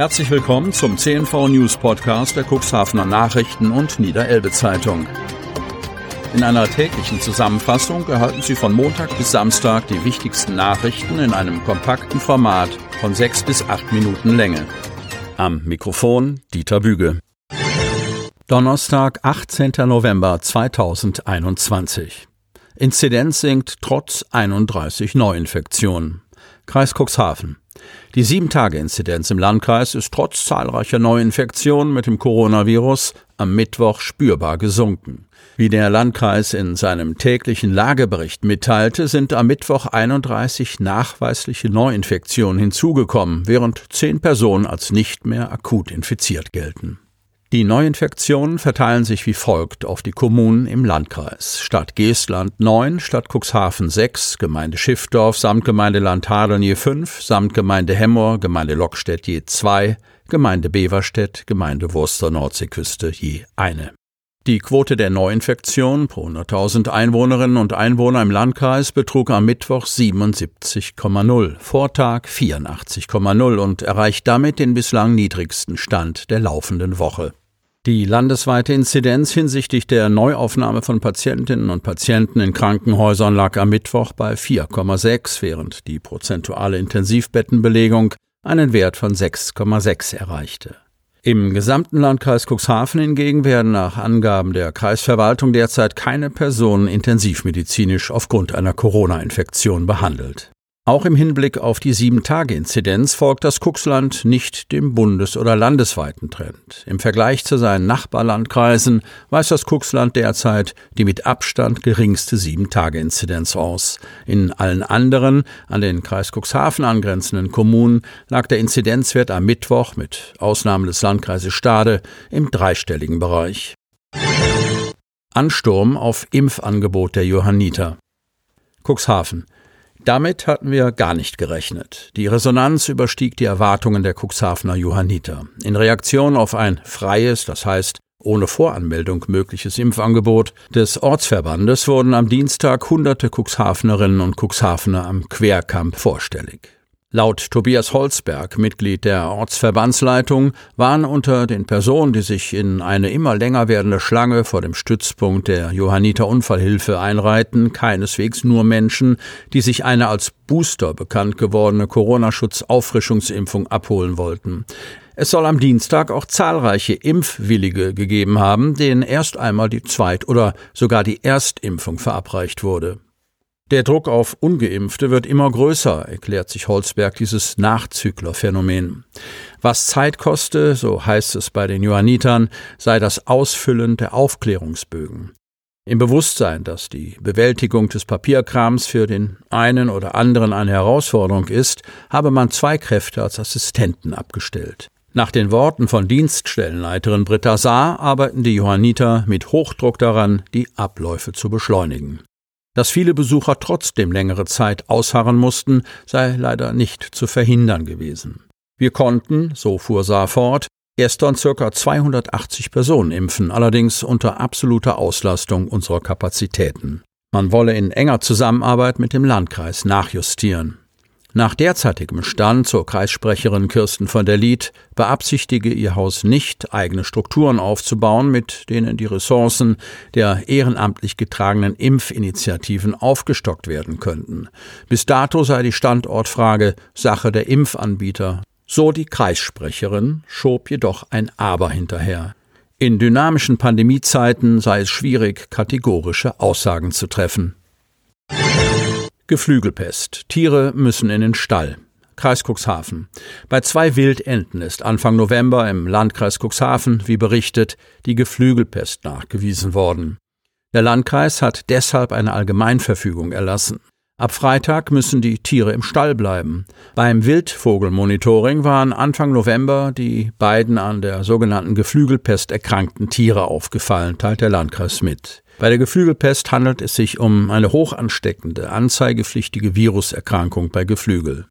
Herzlich willkommen zum CNV News Podcast der Cuxhavener Nachrichten und Niederelbe Zeitung. In einer täglichen Zusammenfassung erhalten Sie von Montag bis Samstag die wichtigsten Nachrichten in einem kompakten Format von sechs bis acht Minuten Länge. Am Mikrofon Dieter Büge. Donnerstag, 18. November 2021. Inzidenz sinkt trotz 31 Neuinfektionen. Kreis Cuxhaven. Die Sieben-Tage-Inzidenz im Landkreis ist trotz zahlreicher Neuinfektionen mit dem Coronavirus am Mittwoch spürbar gesunken. Wie der Landkreis in seinem täglichen Lagebericht mitteilte, sind am Mittwoch 31 nachweisliche Neuinfektionen hinzugekommen, während zehn Personen als nicht mehr akut infiziert gelten. Die Neuinfektionen verteilen sich wie folgt auf die Kommunen im Landkreis. Stadt Geestland 9, Stadt Cuxhaven 6, Gemeinde Schiffdorf, Samtgemeinde Landhadeln je 5, Samtgemeinde Hemmoor, Gemeinde Lockstedt je 2, Gemeinde Beverstedt, Gemeinde Wurster Nordseeküste je eine. Die Quote der Neuinfektion pro 100.000 Einwohnerinnen und Einwohner im Landkreis betrug am Mittwoch 77,0, Vortag 84,0 und erreicht damit den bislang niedrigsten Stand der laufenden Woche. Die landesweite Inzidenz hinsichtlich der Neuaufnahme von Patientinnen und Patienten in Krankenhäusern lag am Mittwoch bei 4,6, während die prozentuale Intensivbettenbelegung einen Wert von 6,6 erreichte. Im gesamten Landkreis Cuxhaven hingegen werden nach Angaben der Kreisverwaltung derzeit keine Personen intensivmedizinisch aufgrund einer Corona-Infektion behandelt. Auch im Hinblick auf die Sieben-Tage-Inzidenz folgt das Kuxland nicht dem bundes- oder landesweiten Trend. Im Vergleich zu seinen Nachbarlandkreisen weist das Kuxland derzeit die mit Abstand geringste Sieben-Tage-Inzidenz aus. In allen anderen, an den Kreis Cuxhaven angrenzenden Kommunen lag der Inzidenzwert am Mittwoch mit Ausnahme des Landkreises Stade im dreistelligen Bereich. Ansturm auf Impfangebot der Johanniter. Cuxhaven. Damit hatten wir gar nicht gerechnet. Die Resonanz überstieg die Erwartungen der Cuxhavener Johanniter. In Reaktion auf ein freies, das heißt ohne Voranmeldung mögliches Impfangebot des Ortsverbandes wurden am Dienstag hunderte Cuxhavenerinnen und Cuxhavener am Querkamp vorstellig. Laut Tobias Holzberg, Mitglied der Ortsverbandsleitung, waren unter den Personen, die sich in eine immer länger werdende Schlange vor dem Stützpunkt der Johanniter Unfallhilfe einreihten, keineswegs nur Menschen, die sich eine als Booster bekannt gewordene Corona-Schutz-Auffrischungsimpfung abholen wollten. Es soll am Dienstag auch zahlreiche Impfwillige gegeben haben, denen erst einmal die Zweit- oder sogar die Erstimpfung verabreicht wurde. Der Druck auf Ungeimpfte wird immer größer, erklärt sich Holzberg dieses Nachzüglerphänomen. Was Zeit koste, so heißt es bei den Johannitern, sei das Ausfüllen der Aufklärungsbögen. Im Bewusstsein, dass die Bewältigung des Papierkrams für den einen oder anderen eine Herausforderung ist, habe man zwei Kräfte als Assistenten abgestellt. Nach den Worten von Dienststellenleiterin Britta Saar arbeiten die Johanniter mit Hochdruck daran, die Abläufe zu beschleunigen. Dass viele Besucher trotzdem längere Zeit ausharren mussten, sei leider nicht zu verhindern gewesen. Wir konnten, so fuhr Saar fort, gestern ca. 280 Personen impfen, allerdings unter absoluter Auslastung unserer Kapazitäten. Man wolle in enger Zusammenarbeit mit dem Landkreis nachjustieren. Nach derzeitigem Stand zur Kreissprecherin Kirsten von der Lied beabsichtige ihr Haus nicht, eigene Strukturen aufzubauen, mit denen die Ressourcen der ehrenamtlich getragenen Impfinitiativen aufgestockt werden könnten. Bis dato sei die Standortfrage Sache der Impfanbieter. So die Kreissprecherin, schob jedoch ein Aber hinterher. In dynamischen Pandemiezeiten sei es schwierig, kategorische Aussagen zu treffen. Geflügelpest. Tiere müssen in den Stall. Kreis Cuxhaven. Bei zwei Wildenten ist Anfang November im Landkreis Cuxhaven, wie berichtet, die Geflügelpest nachgewiesen worden. Der Landkreis hat deshalb eine Allgemeinverfügung erlassen. Ab Freitag müssen die Tiere im Stall bleiben. Beim Wildvogelmonitoring waren Anfang November die beiden an der sogenannten Geflügelpest erkrankten Tiere aufgefallen, teilt der Landkreis mit. Bei der Geflügelpest handelt es sich um eine hochansteckende, anzeigepflichtige Viruserkrankung bei Geflügel.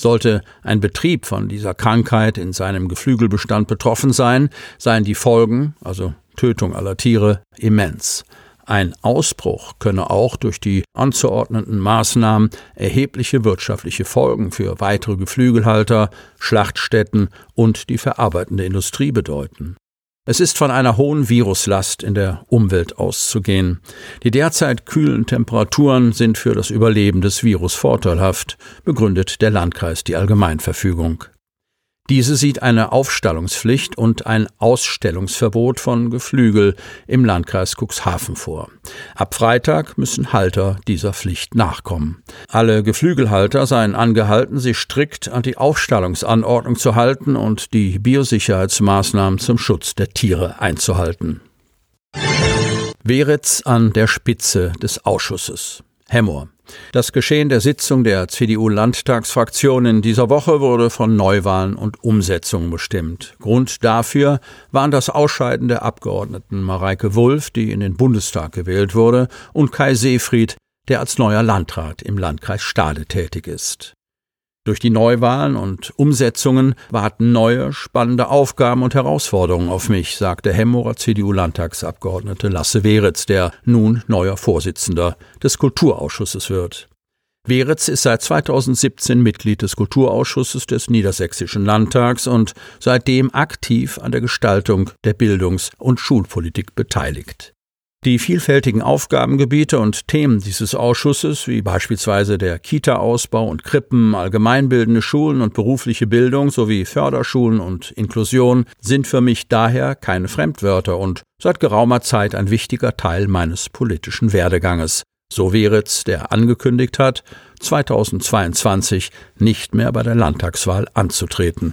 Sollte ein Betrieb von dieser Krankheit in seinem Geflügelbestand betroffen sein, seien die Folgen, also Tötung aller Tiere, immens. Ein Ausbruch könne auch durch die anzuordnenden Maßnahmen erhebliche wirtschaftliche Folgen für weitere Geflügelhalter, Schlachtstätten und die verarbeitende Industrie bedeuten. Es ist von einer hohen Viruslast in der Umwelt auszugehen. Die derzeit kühlen Temperaturen sind für das Überleben des Virus vorteilhaft, begründet der Landkreis die Allgemeinverfügung. Diese sieht eine Aufstallungspflicht und ein Ausstellungsverbot von Geflügel im Landkreis Cuxhaven vor. Ab Freitag müssen Halter dieser Pflicht nachkommen. Alle Geflügelhalter seien angehalten, sich strikt an die Aufstallungsanordnung zu halten und die Biosicherheitsmaßnahmen zum Schutz der Tiere einzuhalten. Weritz an der Spitze des Ausschusses. Hemmoor. Das Geschehen der Sitzung der CDU-Landtagsfraktion in dieser Woche wurde von Neuwahlen und Umsetzungen bestimmt. Grund dafür waren das Ausscheiden der Abgeordneten Mareike Wulff, die in den Bundestag gewählt wurde, und Kai Seefried, der als neuer Landrat im Landkreis Stade tätig ist. Durch die Neuwahlen und Umsetzungen warten neue, spannende Aufgaben und Herausforderungen auf mich, sagte Hemmorer CDU-Landtagsabgeordnete Lasse Weritz, der nun neuer Vorsitzender des Kulturausschusses wird. Weritz ist seit 2017 Mitglied des Kulturausschusses des Niedersächsischen Landtags und seitdem aktiv an der Gestaltung der Bildungs- und Schulpolitik beteiligt. Die vielfältigen Aufgabengebiete und Themen dieses Ausschusses, wie beispielsweise der Kita-Ausbau und Krippen, allgemeinbildende Schulen und berufliche Bildung sowie Förderschulen und Inklusion, sind für mich daher keine Fremdwörter und seit geraumer Zeit ein wichtiger Teil meines politischen Werdeganges. So Weritz, der angekündigt hat, 2022 nicht mehr bei der Landtagswahl anzutreten.